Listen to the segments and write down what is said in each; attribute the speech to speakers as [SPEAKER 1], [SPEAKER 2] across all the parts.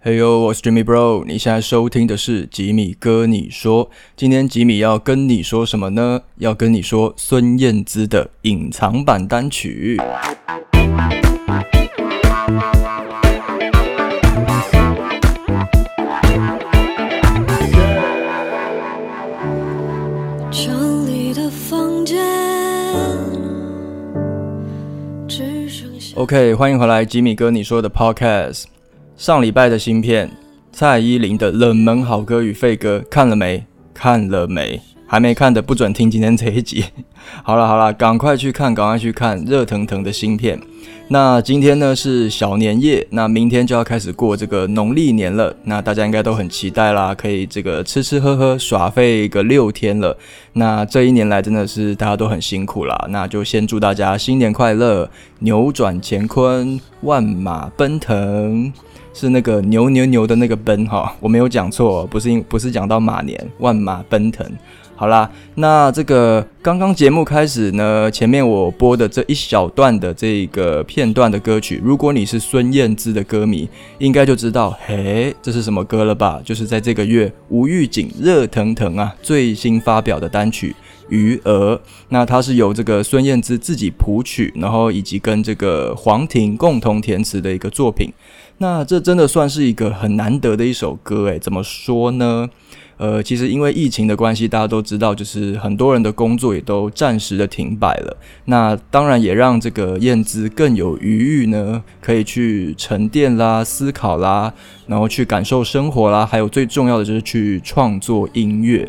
[SPEAKER 1] 嘿呦，我是 Jimmy Bro，你现在收听的是吉米哥你说。今天吉米要跟你说什么呢？要跟你说孙燕姿的隐藏版单曲。
[SPEAKER 2] 城里的房间只剩下
[SPEAKER 1] OK，欢迎回来，吉米哥你说的 Podcast。上礼拜的新片，蔡依林的冷门好歌与废歌，看了没？看了没？还没看的不准听今天这一集。好了好了，赶快去看，赶快去看热腾腾的新片。那今天呢是小年夜，那明天就要开始过这个农历年了。那大家应该都很期待啦，可以这个吃吃喝喝耍废个六天了。那这一年来真的是大家都很辛苦啦，那就先祝大家新年快乐，扭转乾坤，万马奔腾。是那个牛牛牛的那个奔哈，我没有讲错，不是因不是讲到马年万马奔腾。好啦，那这个刚刚节目开始呢，前面我播的这一小段的这个片段的歌曲，如果你是孙燕姿的歌迷，应该就知道，嘿，这是什么歌了吧？就是在这个月无预警热腾腾啊，最新发表的单曲《余额》。那它是由这个孙燕姿自己谱曲，然后以及跟这个黄婷共同填词的一个作品。那这真的算是一个很难得的一首歌，诶，怎么说呢？呃，其实因为疫情的关系，大家都知道，就是很多人的工作也都暂时的停摆了。那当然也让这个燕姿更有余裕呢，可以去沉淀啦、思考啦，然后去感受生活啦，还有最重要的就是去创作音乐。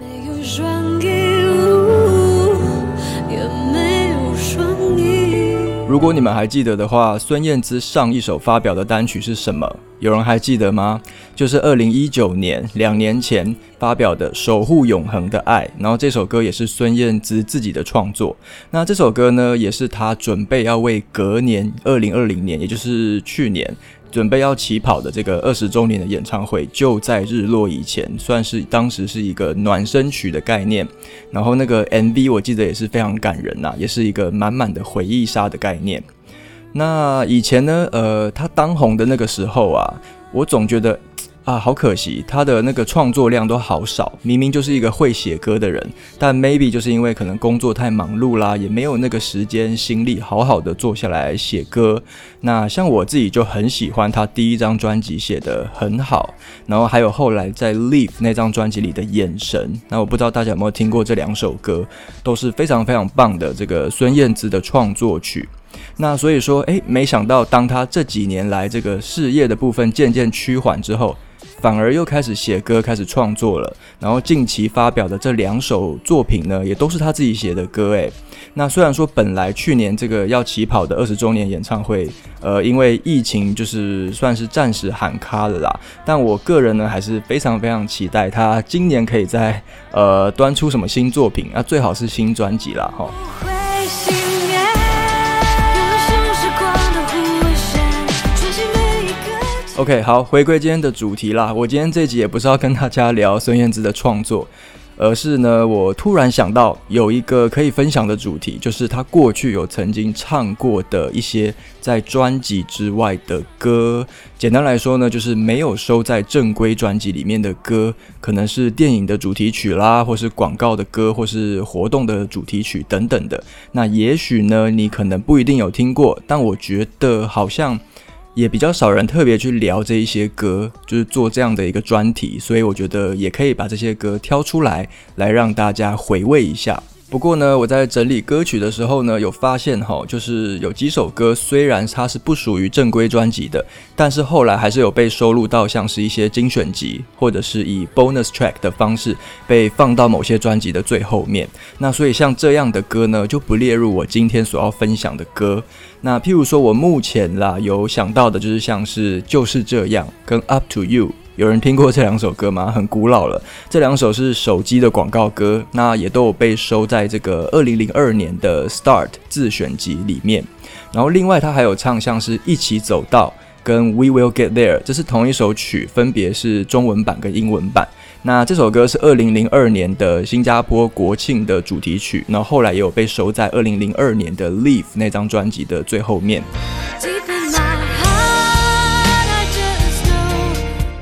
[SPEAKER 1] 如果你们还记得的话，孙燕姿上一首发表的单曲是什么？有人还记得吗？就是二零一九年两年前发表的《守护永恒的爱》，然后这首歌也是孙燕姿自己的创作。那这首歌呢，也是她准备要为隔年二零二零年，也就是去年准备要起跑的这个二十周年的演唱会，就在日落以前，算是当时是一个暖身曲的概念。然后那个 MV 我记得也是非常感人呐、也是一个满满的回忆杀的概念。那以前呢，呃，他当红的那个时候啊，我总觉得啊，好可惜，他的那个创作量都好少。明明就是一个会写歌的人，但 maybe 就是因为可能工作太忙碌啦，也没有那个时间心力好好的坐下来写歌。那像我自己就很喜欢他第一张专辑写的很好，然后还有后来在 Leave 那张专辑里的眼神。那我不知道大家有没有听过这两首歌，都是非常非常棒的这个孙燕姿的创作曲。那所以说，诶，没想到当他这几年来这个事业的部分渐渐趋缓之后，反而又开始写歌，开始创作了。然后近期发表的这两首作品呢，也都是他自己写的歌，诶。那虽然说本来去年这个要起跑的二十周年演唱会，呃，因为疫情就是算是暂时喊卡了啦，但我个人呢还是非常非常期待他今年可以在呃端出什么新作品，那最好是新专辑啦，哈。OK，好，回归今天的主题啦。我今天这集也不是要跟大家聊孙燕姿的创作，而是呢，我突然想到有一个可以分享的主题，就是她过去有曾经唱过的一些在专辑之外的歌。简单来说呢，就是没有收在正规专辑里面的歌，可能是电影的主题曲啦，或是广告的歌，或是活动的主题曲等等的。那也许呢，你可能不一定有听过，但我觉得好像。也比较少人特别去聊这一些歌，就是做这样的一个专题，所以我觉得也可以把这些歌挑出来，来让大家回味一下。不过呢，我在整理歌曲的时候呢，有发现哈，就是有几首歌虽然它是不属于正规专辑的，但是后来还是有被收录到像是一些精选集，或者是以 bonus track 的方式被放到某些专辑的最后面。那所以像这样的歌呢，就不列入我今天所要分享的歌。那譬如说，我目前啦有想到的就是像是就是这样跟 Up to You。有人听过这两首歌吗？很古老了，这两首是手机的广告歌，那也都有被收在这个二零零二年的 Start 自选集里面。然后另外他还有唱像是一起走到跟 We Will Get There，这是同一首曲，分别是中文版跟英文版。那这首歌是二零零二年的新加坡国庆的主题曲，然后后来也有被收在二零零二年的 Leave 那张专辑的最后面。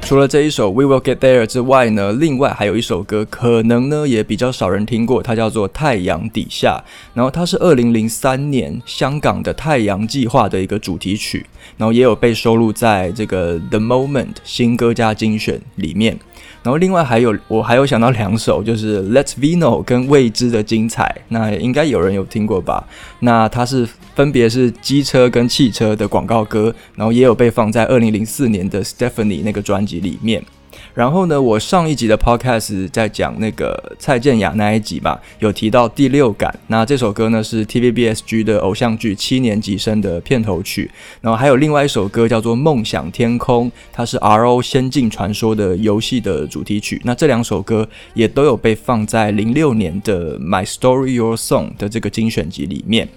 [SPEAKER 1] 除了这一首《We Will Get There》之外呢，另外还有一首歌，可能呢也比较少人听过，它叫做《太阳底下》，然后它是二零零三年香港的太阳计划的一个主题曲，然后也有被收录在这个《The Moment》新歌加精选里面。然后另外还有我还有想到两首，就是《Let's Vino》跟《未知的精彩》，那应该有人有听过吧？那它是分别是机车跟汽车的广告歌，然后也有被放在二零零四年的 Stephanie 那个专辑里面。然后呢，我上一集的 podcast 在讲那个蔡健雅那一集吧，有提到第六感。那这首歌呢是 TVBSG 的偶像剧《七年级生》的片头曲。然后还有另外一首歌叫做《梦想天空》，它是 RO 仙境传说的游戏的主题曲。那这两首歌也都有被放在零六年的 My Story Your Song 的这个精选集里面。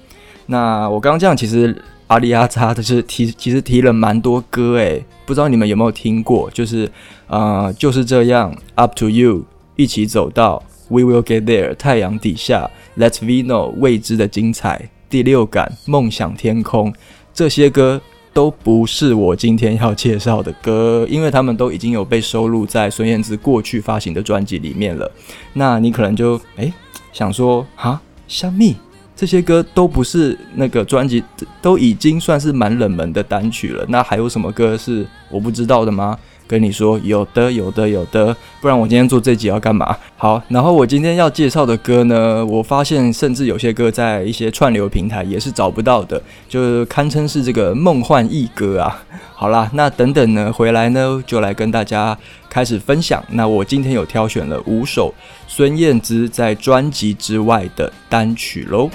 [SPEAKER 1] 那我刚刚这样其实。阿里阿扎的是提，其实提了蛮多歌诶，不知道你们有没有听过？就是，呃，就是这样，Up to you，一起走到，We will get there，太阳底下，Let's we know，未知的精彩，第六感，梦想天空，这些歌都不是我今天要介绍的歌，因为他们都已经有被收录在孙燕姿过去发行的专辑里面了。那你可能就诶想说，哈，香蜜。这些歌都不是那个专辑，都已经算是蛮冷门的单曲了。那还有什么歌是我不知道的吗？跟你说，有的，有的，有的。不然我今天做这集要干嘛？好，然后我今天要介绍的歌呢，我发现甚至有些歌在一些串流平台也是找不到的，就堪称是这个梦幻异歌啊。好啦，那等等呢，回来呢就来跟大家开始分享。那我今天有挑选了五首。孙燕姿在专辑之外的单曲喽。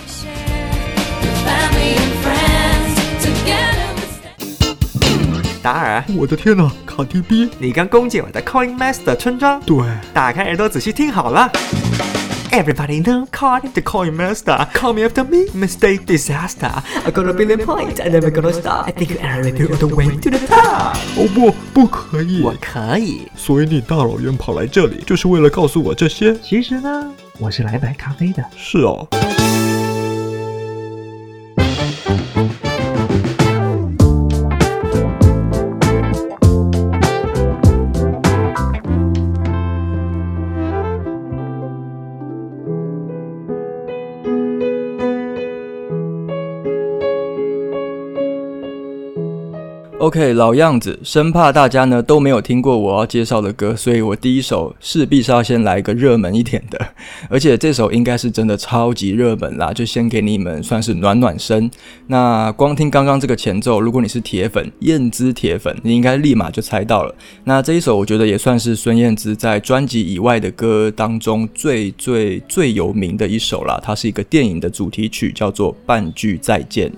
[SPEAKER 3] 达尔，
[SPEAKER 4] 我的天哪，卡迪 B，
[SPEAKER 3] 你刚攻进我的 Coin Master 村庄。
[SPEAKER 4] 对，
[SPEAKER 3] 打开耳朵仔细听好了。Everybody know card the Coin Master. Call me after me, mistake disaster. I got a billion points, I never gonna stop. I think you are ready all the way to the top.
[SPEAKER 4] 哦不，不可以。
[SPEAKER 3] 我可以。
[SPEAKER 4] 所以你大老远跑来这里，就是为了告诉我这些？
[SPEAKER 3] 其实呢，我是来买咖啡的。
[SPEAKER 4] 是哦。
[SPEAKER 1] OK，老样子，生怕大家呢都没有听过我要介绍的歌，所以我第一首势必是要先来一个热门一点的，而且这首应该是真的超级热门啦，就先给你们算是暖暖身。那光听刚刚这个前奏，如果你是铁粉，燕姿铁粉，你应该立马就猜到了。那这一首我觉得也算是孙燕姿在专辑以外的歌当中最最最有名的一首啦，它是一个电影的主题曲，叫做《半句再见》。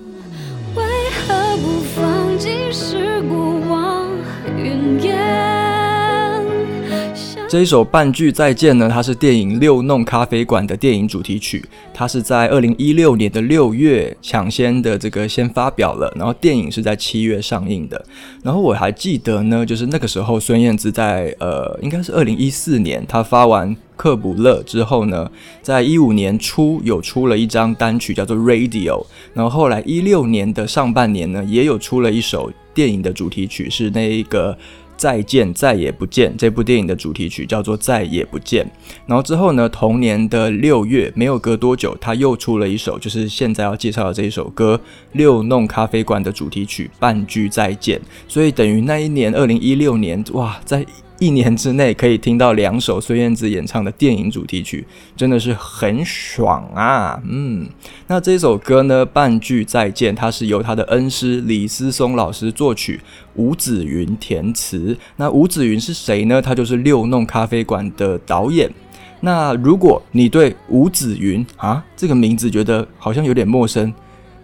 [SPEAKER 1] 这一首《半句再见》呢，它是电影《六弄咖啡馆》的电影主题曲，它是在二零一六年的六月抢先的这个先发表了，然后电影是在七月上映的。然后我还记得呢，就是那个时候孙燕姿在呃，应该是二零一四年，她发完《克卜勒》之后呢，在一五年初有出了一张单曲叫做《Radio》，然后后来一六年的上半年呢，也有出了一首电影的主题曲，是那一个。再见，再也不见。这部电影的主题曲叫做《再也不见》。然后之后呢，同年的六月，没有隔多久，他又出了一首，就是现在要介绍的这一首歌《六弄咖啡馆》的主题曲《半句再见》。所以等于那一年，二零一六年，哇，在。一年之内可以听到两首孙燕姿演唱的电影主题曲，真的是很爽啊！嗯，那这首歌呢，《半句再见》，它是由他的恩师李思松老师作曲，吴子云填词。那吴子云是谁呢？他就是六弄咖啡馆的导演。那如果你对吴子云啊这个名字觉得好像有点陌生，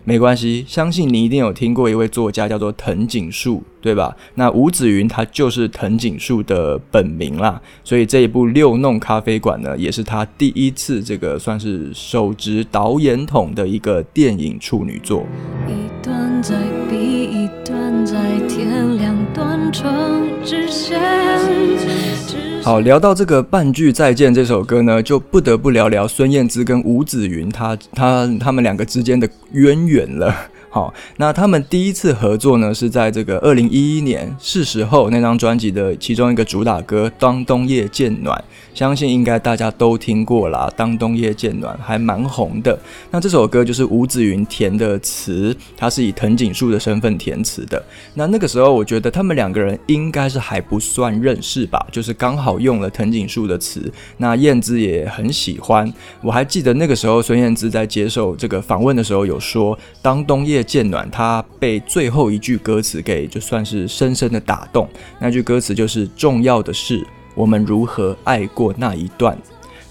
[SPEAKER 1] 没关系，相信你一定有听过一位作家叫做藤井树，对吧？那吴子云他就是藤井树的本名啦，所以这一部《六弄咖啡馆》呢，也是他第一次这个算是手执导演筒的一个电影处女作。一段在比一段在天两段成直线。好，聊到这个半句再见这首歌呢，就不得不聊聊孙燕姿跟吴子云，他他他们两个之间的渊源了。好，那他们第一次合作呢，是在这个二零一一年是时候那张专辑的其中一个主打歌《当冬夜渐暖》，相信应该大家都听过啦，《当冬夜渐暖》还蛮红的。那这首歌就是吴子云填的词，他是以藤井树的身份填词的。那那个时候，我觉得他们两个人应该是还不算认识吧，就是刚好用了藤井树的词。那燕姿也很喜欢，我还记得那个时候孙燕姿在接受这个访问的时候有说，《当冬夜渐暖》，她被最后一句歌词给就算是深深的打动。那句歌词就是“重要的是我们如何爱过那一段”。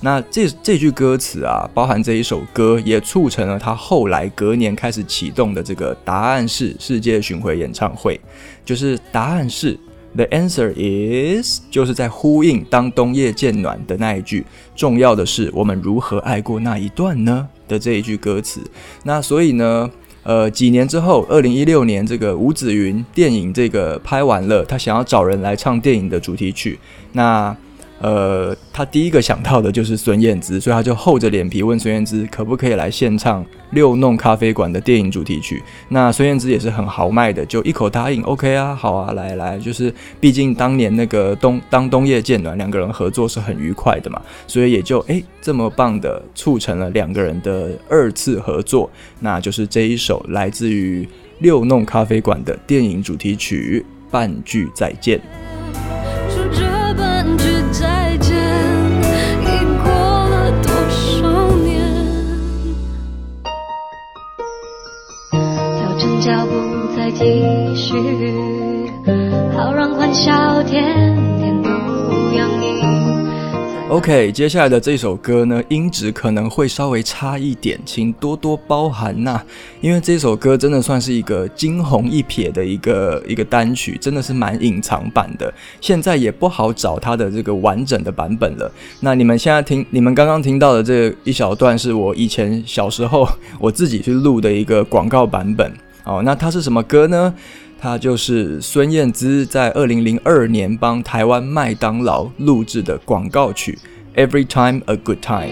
[SPEAKER 1] 那这这句歌词啊，包含这一首歌，也促成了他后来隔年开始启动的这个答案是世界巡回演唱会。就是答案是 “The answer is”，就是在呼应“当冬夜渐暖”的那一句“重要的是我们如何爱过那一段呢”的这一句歌词。那所以呢？呃，几年之后，二零一六年，这个吴子云电影这个拍完了，他想要找人来唱电影的主题曲。那呃，他第一个想到的就是孙燕姿，所以他就厚着脸皮问孙燕姿可不可以来献唱《六弄咖啡馆》的电影主题曲。那孙燕姿也是很豪迈的，就一口答应，OK 啊，好啊，来来，就是毕竟当年那个冬当冬夜渐暖，两个人合作是很愉快的嘛，所以也就诶这么棒的促成了两个人的二次合作，那就是这一首来自于《六弄咖啡馆》的电影主题曲《半句再见》。
[SPEAKER 2] 脚步再继续，好让欢笑天天都洋溢。
[SPEAKER 1] OK，接下来的这首歌呢，音质可能会稍微差一点，请多多包涵呐、因为这首歌真的算是一个惊鸿一瞥的一个一个单曲，真的是蛮隐藏版的，现在也不好找它的这个完整的版本了。那你们现在听，你们刚刚听到的这一小段，是我以前小时候我自己去录的一个广告版本。哦，那它是什么歌呢？它就是孙燕姿在二零零二年帮台湾麦当劳录制的广告曲《Every Time a Good Time》。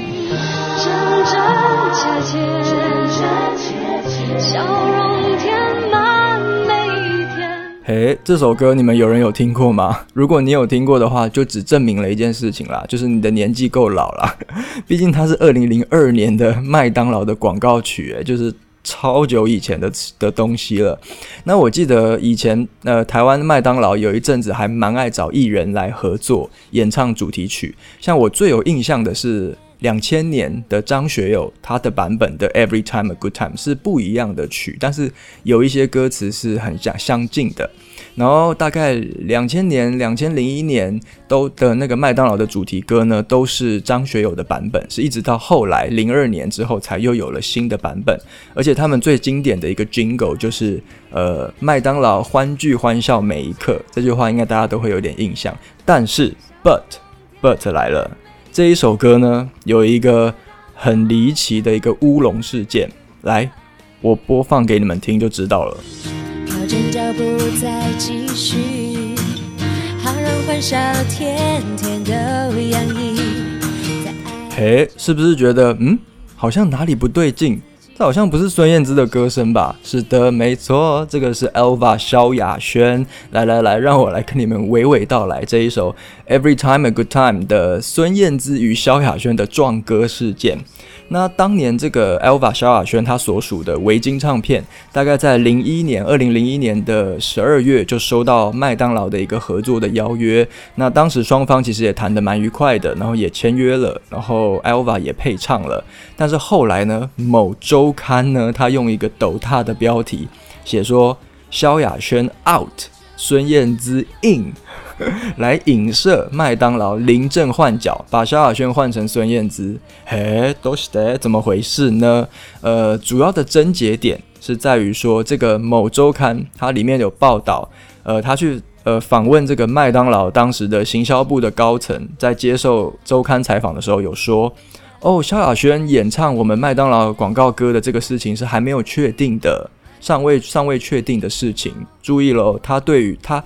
[SPEAKER 2] 真真切切，笑容填满每一天。
[SPEAKER 1] 嘿，这首歌你们有人有听过吗？如果你有听过的话，就只证明了一件事情啦，就是你的年纪够老啦。毕竟它是二零零二年的麦当劳的广告曲，诶，就是超久以前的的东西了。那我记得以前呃，台湾麦当劳有一阵子还蛮爱找艺人来合作演唱主题曲，像我最有印象的是。两千年的张学友，他的版本的《Every Time a Good Time》是不一样的曲，但是有一些歌词是很相相近的。然后大概两千年、两千零一年都的那个麦当劳的主题歌呢，都是张学友的版本，是一直到后来零二年之后才又有了新的版本。而且他们最经典的一个 Jingle 就是呃麦当劳欢聚欢笑每一刻这句话，应该大家都会有点印象。但是 But But 来了。这一首歌呢，有一个很离奇的一个乌龙事件，来，我播放给你们听就知道了。
[SPEAKER 2] 脚步再继续，好让欢笑天天都洋溢。
[SPEAKER 1] 嘿，是不是觉得嗯，好像哪里不对劲？这好像不是孙燕姿的歌声吧？是的，没错，这个是 Elva 萧亚轩。来来来，让我来跟你们娓娓道来这一首《Every Time a Good Time》的孙燕姿与萧亚轩的撞歌事件。那当年这个 Elva 萧亚轩他所属的维京唱片，大概在零一年，二零零一年的十二月就收到麦当劳的一个合作的邀约。那当时双方其实也谈得蛮愉快的，然后也签约了，然后 Elva 也配唱了。但是后来呢，某周刊呢，他用一个斗大的标题写说萧亚轩 out，孙燕姿 in。来影射麦当劳临阵换角，把萧亚轩换成孙燕姿，嘿，都是的，怎么回事呢？呃，主要的症结点是在于说，这个某周刊它里面有报道，呃，他去呃访问这个麦当劳当时的行销部的高层，在接受周刊采访的时候有说，哦，萧亚轩演唱我们麦当劳广告歌的这个事情是还没有确定的，尚未尚未确定的事情，注意喽，他对于他。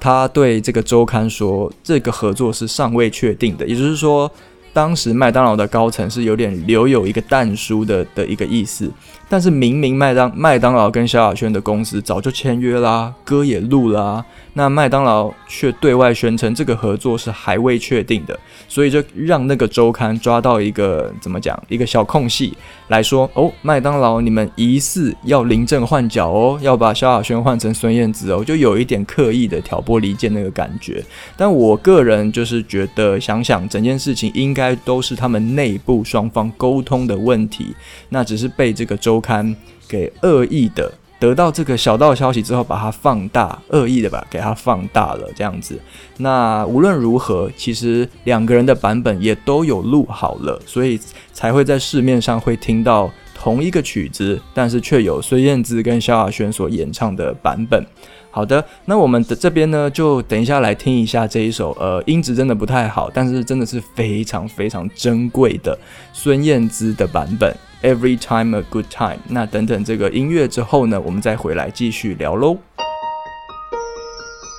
[SPEAKER 1] 他对这个周刊说，这个合作是尚未确定的，也就是说，当时麦当劳的高层是有点留有一个淡书的的一个意思，但是明明麦当麦当劳跟萧亚轩的公司早就签约啦，歌也录啦，那麦当劳却对外宣称这个合作是还未确定的，所以就让那个周刊抓到一个怎么讲一个小空隙来说，哦，麦当劳你们疑似要临阵换角哦，要把萧亚轩换成孙燕姿哦，就有一点刻意的挑拨离间那个感觉。但我个人就是觉得，想想整件事情应该都是他们内部双方沟通的问题，那只是被这个周刊给恶意的得到这个小道消息之后，把它放大，恶意的吧给它放大了这样子。那无论如何，其实两个人的版本也都有录好了，所以才会在市面上会听到同一个曲子，但是却有孙燕姿跟萧亚轩所演唱的版本。好的，那我们的这边呢，就等一下来听一下这一首，呃，音质真的不太好，但是真的是非常非常珍贵的孙燕姿的版本《Every Time a Good Time》。那等等这个音乐之后呢，我们再回来继续聊喽。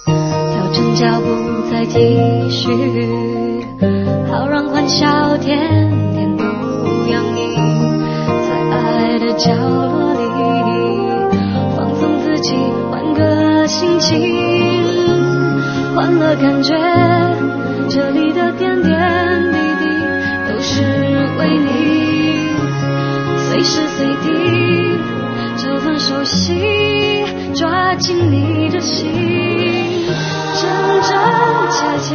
[SPEAKER 2] 调整脚步再继续，好让欢笑天天都洋溢在爱的角落里，放松自己，心情，换了感觉，这里的点点滴滴都是为你，随时随地这份熟悉抓紧你的心。真真切切，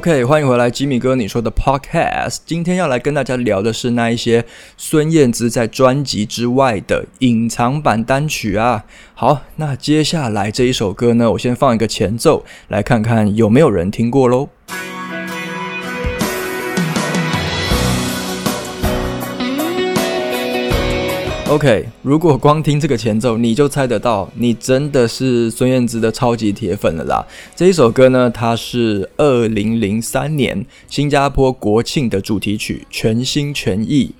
[SPEAKER 1] OK，欢迎回来，吉米哥，你说的 Podcast。今天要来跟大家聊的是那一些孙燕姿在专辑之外的隐藏版单曲啊。好，那接下来这一首歌呢，我先放一个前奏，来看看有没有人听过喽。OK，如果光听这个前奏，你就猜得到，你真的是孙燕姿的超级铁粉了啦。这一首歌呢，它是二零零三年新加坡国庆的主题曲，全心全意。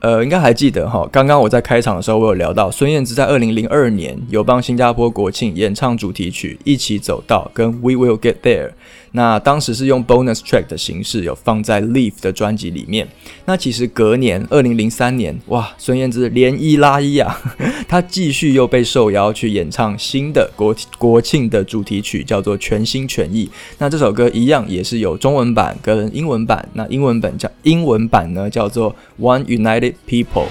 [SPEAKER 1] 呃，应该还记得哈，刚刚我在开场的时候，我有聊到孙燕姿在二零零二年有帮新加坡国庆演唱主题曲《一起走到》跟《We Will Get There》。那当时是用 bonus track 的形式，有放在 Leave 的专辑里面。那其实隔年，二零零三年，哇，孙燕姿连一拉一啊，她继续又被受邀去演唱新的国国庆的主题曲，叫做《全心全意》。那这首歌一样也是有中文版跟英文版。那英文版叫英文版呢，叫做 One United People。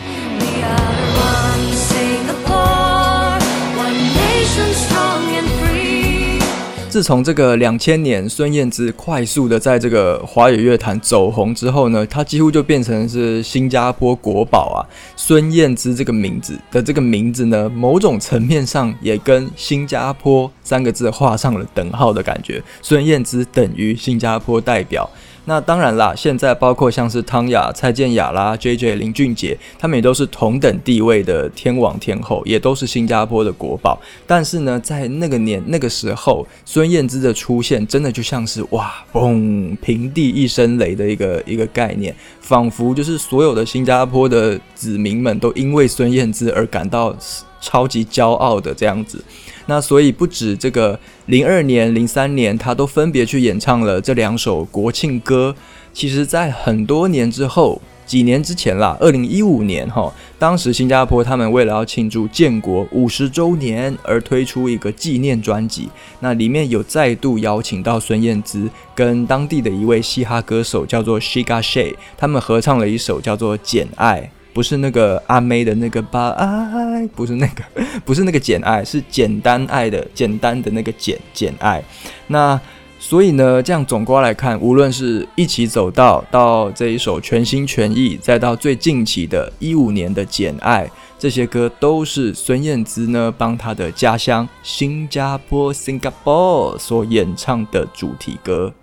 [SPEAKER 1] 自从这个两千年孙燕姿快速的在这个华语乐坛走红之后呢，她几乎就变成是新加坡国宝啊。孙燕姿这个名字的这个名字呢，某种层面上也跟新加坡三个字画上了等号的感觉。孙燕姿等于新加坡代表。那当然啦，现在包括像是汤雅、蔡健雅啦、J J、林俊杰，他们也都是同等地位的天王天后，也都是新加坡的国宝。但是呢，在那个年那个时候，孙燕姿的出现真的就像是哇嘣平地一声雷的一个一个概念，仿佛就是所有的新加坡的子民们都因为孙燕姿而感到超级骄傲的这样子。那所以不止这个零二年、零三年，他都分别去演唱了这两首国庆歌。其实，在很多年之后，几年之前啦，二零一五年哈，当时新加坡他们为了要庆祝建国五十周年而推出一个纪念专辑，那里面有再度邀请到孙燕姿跟当地的一位嘻哈歌手叫做 Shiga Shay，他们合唱了一首叫做《简爱》。不是那个阿妹的那个把爱，不是那个，不是那个简爱，是简单爱的简单的那个简简爱。那所以呢，这样总括来看，无论是一起走到到这一首全心全意，再到最近期的一五年的《简爱》，这些歌都是孙燕姿呢帮她的家乡新加坡 （Singapore） 所演唱的主题歌。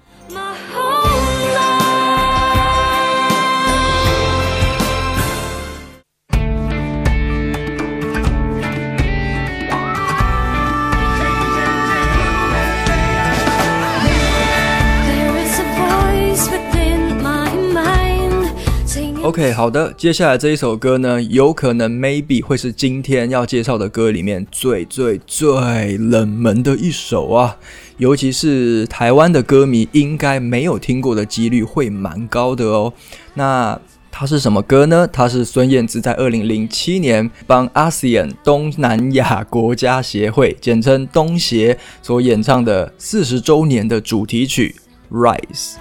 [SPEAKER 1] OK，好的，接下来这一首歌呢，有可能 maybe 会是今天要介绍的歌里面最最最冷门的一首啊，尤其是台湾的歌迷应该没有听过的几率会蛮高的哦。那它是什么歌呢？它是孙燕姿在二零零七年帮 ASEAN 东南亚国家协会，简称东协所演唱的四十周年的主题曲《Rise》。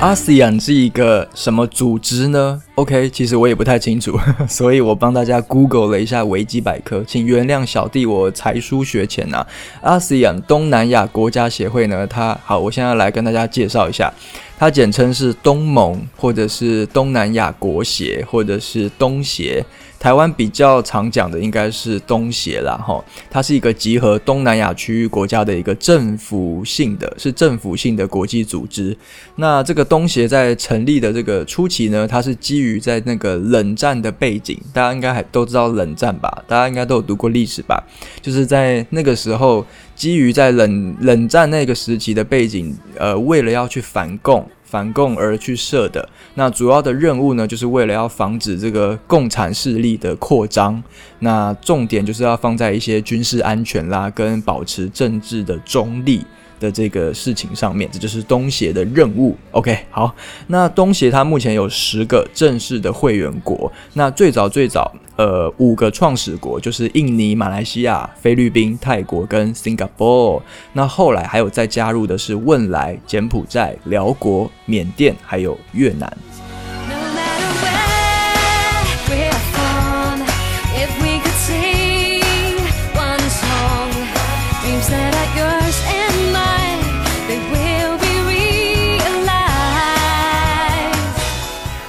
[SPEAKER 1] ASEAN 是一个什么组织呢？OK，其实我也不太清楚，所以我帮大家 Google 了一下维基百科，请原谅小弟我才疏学浅啊。ASEAN 东南亚国家协会呢，它好，我现在来跟大家介绍一下，它简称是东盟，或者是东南亚国协，或者是东协。台湾比较常讲的应该是东协啦，哈，它是一个集合东南亚区域国家的一个政府性的，是政府性的国际组织。那这个东协在成立的这个初期呢，它是基于在那个冷战的背景，大家应该还都知道冷战吧？大家应该都有读过历史吧？就是在那个时候，基于在冷冷战那个时期的背景，呃，为了要去反共。反共而去设的，那主要的任务呢，就是为了要防止这个共产势力的扩张。那重点就是要放在一些军事安全啦，跟保持政治的中立的这个事情上面，这就是东协的任务。OK，好，那东协它目前有十个正式的会员国，那最早最早，呃，五个创始国就是印尼、马来西亚、菲律宾、泰国跟 Singapore。那后来还有再加入的是汶莱、柬埔寨、辽国、缅甸，还有越南。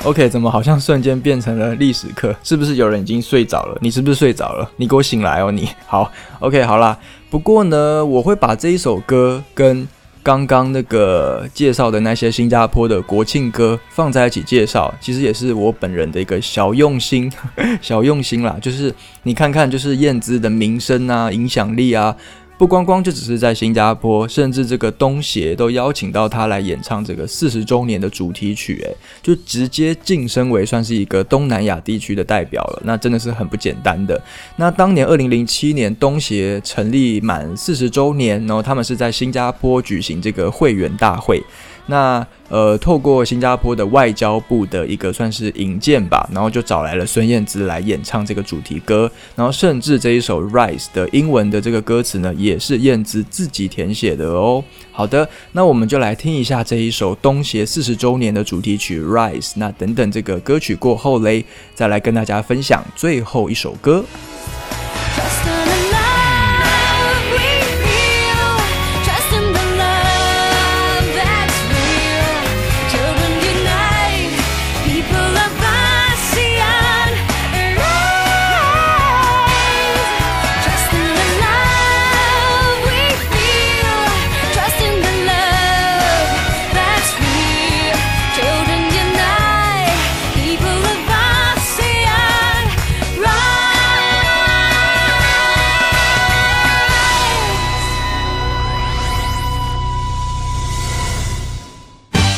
[SPEAKER 1] OK，怎么好像瞬间变成了历史课？是不是有人已经睡着了？你是不是睡着了？你给我醒来哦！你 好，OK，好啦。不过呢，我会把这一首歌跟刚刚那个介绍的那些新加坡的国庆歌放在一起介绍，其实也是我本人的一个小用心，小用心啦。就是你看看，就是燕姿的名声啊、影响力啊，不光光就只是在新加坡，甚至这个东协都邀请到他来演唱这个四十周年的主题曲，诶，就直接晋升为算是一个东南亚地区的代表了，那真的是很不简单的。那当年二零零七年东协成立满四十周年，然后他们是在新加坡举行这个会员大会。那呃，透过新加坡的外交部的一个算是引荐吧，然后就找来了孙燕姿来演唱这个主题歌，然后甚至这一首《Rise》的英文的这个歌词呢，也是燕姿自己填写的哦。好的，那我们就来听一下这一首东协四十周年的主题曲《Rise》。那等等这个歌曲过后嘞，再来跟大家分享最后一首歌。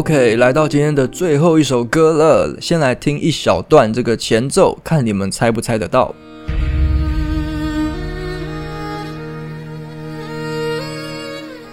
[SPEAKER 1] OK，来到今天的最后一首歌了，先来听一小段这个前奏，看你们猜不猜得到。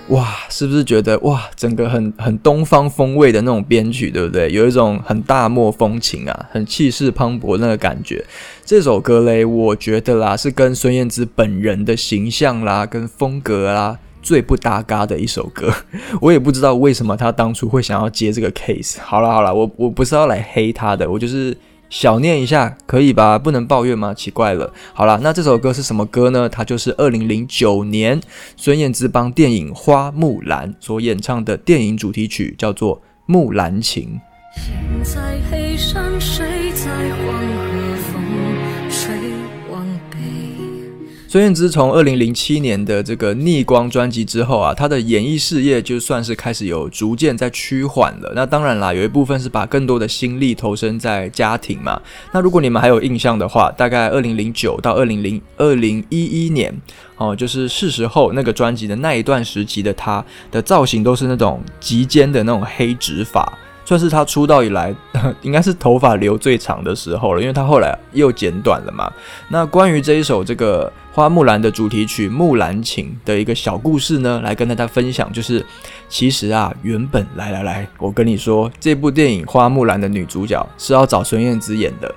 [SPEAKER 1] 哇，是不是觉得哇，整个很很东方风味的那种编曲，对不对？有一种很大漠风情啊，很气势磅礴那个感觉。这首歌嘞，我觉得啦，是跟孙燕姿本人的形象啦，跟风格啦最不搭嘎的一首歌。我也不知道为什么他当初会想要接这个 case。好了好了，我我不是要来黑他的，我就是。小念一下可以吧？不能抱怨吗？奇怪了。好了，那这首歌是什么歌呢？它就是二零零九年孙燕姿帮电影《花木兰》所演唱的电影主题曲，叫做《木兰情》。现在黑山谁在黄孙燕姿从二零零七年的这个逆光专辑之后啊，她的演艺事业就算是开始有逐渐在趋缓了。那当然啦，有一部分是把更多的心力投身在家庭嘛。那如果你们还有印象的话，大概二零零九到二零零二零一一年哦，就是是时候那个专辑的那一段时期的她的造型都是那种极尖的那种黑直发。算是他出道以来，应该是头发留最长的时候了，因为他后来又剪短了嘛。那关于这一首这个花木兰的主题曲《木兰情》的一个小故事呢，来跟大家分享，就是其实啊，原本来来来，我跟你说，这部电影《花木兰》的女主角是要找孙燕姿演的，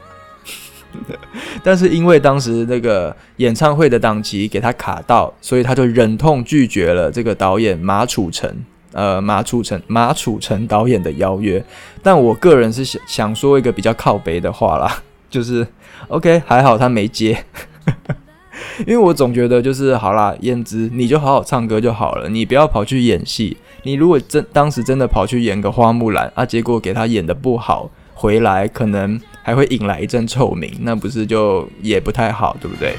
[SPEAKER 1] 但是因为当时那个演唱会的档期给他卡到，所以他就忍痛拒绝了这个导演马楚成。呃，马楚成马楚成导演的邀约，但我个人是想想说一个比较靠北的话啦，就是 OK，还好他没接，因为我总觉得就是好啦，燕姿你就好好唱歌就好了，你不要跑去演戏。你如果真当时真的跑去演个花木兰啊，结果给他演的不好，回来可能还会引来一阵臭名，那不是就也不太好，对不对？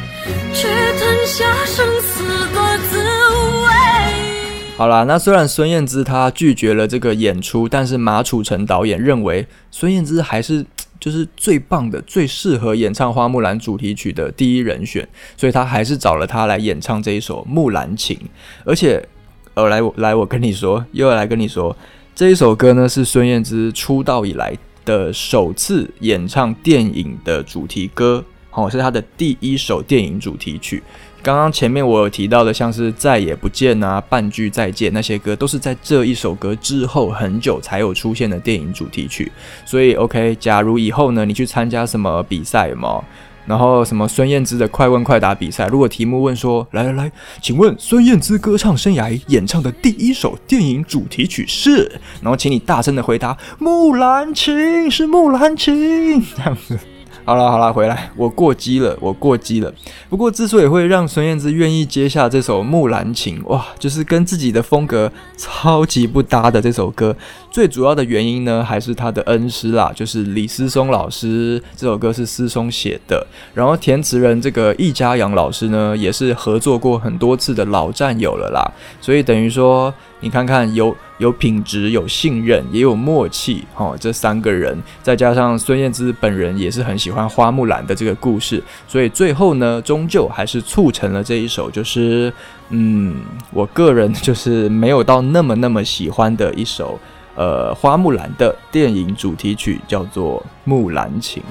[SPEAKER 1] 好啦，那虽然孙燕姿她拒绝了这个演出，但是马楚成导演认为孙燕姿还是就是最棒的、最适合演唱《花木兰》主题曲的第一人选，所以他还是找了她来演唱这一首《木兰情》。而且，呃，来我来，我跟你说，又要来跟你说，这一首歌呢是孙燕姿出道以来的首次演唱电影的主题歌，好，是她的第一首电影主题曲。刚刚前面我有提到的，像是再也不见啊、半句再见那些歌，都是在这一首歌之后很久才有出现的电影主题曲。所以，OK，假如以后呢，你去参加什么比赛嘛，然后什么孙燕姿的快问快答比赛，如果题目问说，来来来，请问孙燕姿歌唱生涯演唱的第一首电影主题曲是？然后请你大声的回答，《木兰情》是《木兰情》这样子。好了好了，回来，我过激了，我过激了。不过之所以会让孙燕姿愿意接下这首《木兰情》，哇，就是跟自己的风格超级不搭的这首歌。最主要的原因呢，还是他的恩师啦，就是李思松老师。这首歌是思松写的，然后填词人这个易家扬老师呢，也是合作过很多次的老战友了啦。所以等于说，你看看有有品质、有信任、也有默契，哦，这三个人，再加上孙燕姿本人也是很喜欢花木兰的这个故事，所以最后呢，终究还是促成了这一首，就是嗯，我个人就是没有到那么那么喜欢的一首。呃，花木兰的电影主题曲叫做《木兰情》。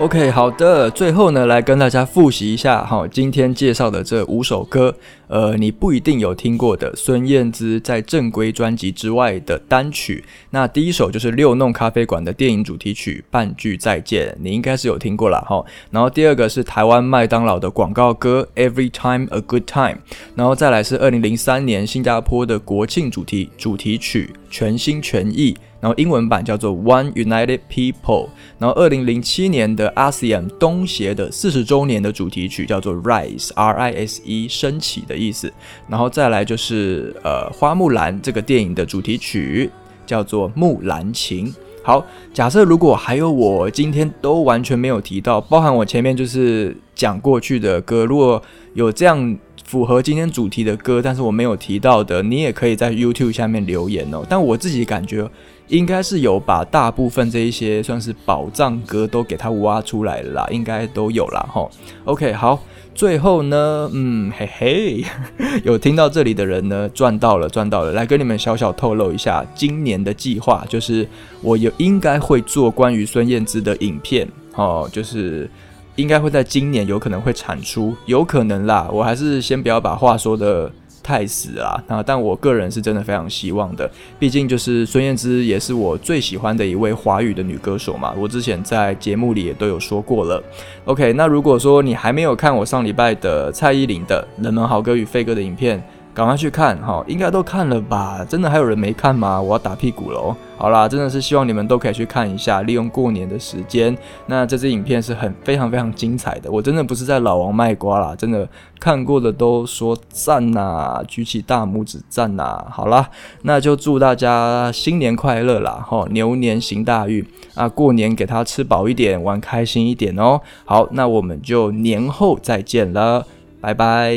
[SPEAKER 1] OK，好的，最后呢，来跟大家复习一下哈，今天介绍的这五首歌，呃，你不一定有听过的孙燕姿在正规专辑之外的单曲。那第一首就是六弄咖啡馆的电影主题曲《半句再见》，你应该是有听过了哈。然后第二个是台湾麦当劳的广告歌《Every Time a Good Time》，然后再来是二零零三年新加坡的国庆主题主题曲《全心全意》。然后英文版叫做 One United People，然后二零零七年的 ASEAN 东协的四十周年的主题曲叫做 Rise，R I S E 升起的意思，然后再来就是呃花木兰这个电影的主题曲叫做木兰情。好，假设如果还有我今天都完全没有提到，包含我前面就是讲过去的歌，如果有这样。符合今天主题的歌，但是我没有提到的，你也可以在 YouTube 下面留言哦。但我自己感觉应该是有把大部分这一些算是宝藏歌都给它挖出来了啦，应该都有啦哈。OK，好。最后呢，嗯，嘿嘿，有听到这里的人呢，赚到了，赚到了。来跟你们小小透露一下，今年的计划就是我有应该会做关于孙燕姿的影片，哦，就是应该会在今年有可能会产出，有可能啦。我还是先不要把话说的。太死啊！那但我个人是真的非常希望的，毕竟就是孙燕姿也是我最喜欢的一位华语的女歌手嘛。我之前在节目里也都有说过了。OK，那如果说你还没有看我上礼拜的蔡依林的冷门好歌与飞歌的影片。赶快去看哈，应该都看了吧？真的还有人没看吗？我要打屁股喽！好啦，真的是希望你们都可以去看一下，利用过年的时间。那这支影片是很非常非常精彩的，我真的不是在老王卖瓜啦，真的看过的都说赞呐，举起大拇指赞呐！好啦，那就祝大家新年快乐啦！哈，牛年行大运啊，过年给他吃饱一点，玩开心一点哦。好，那我们就年后再见了，拜拜。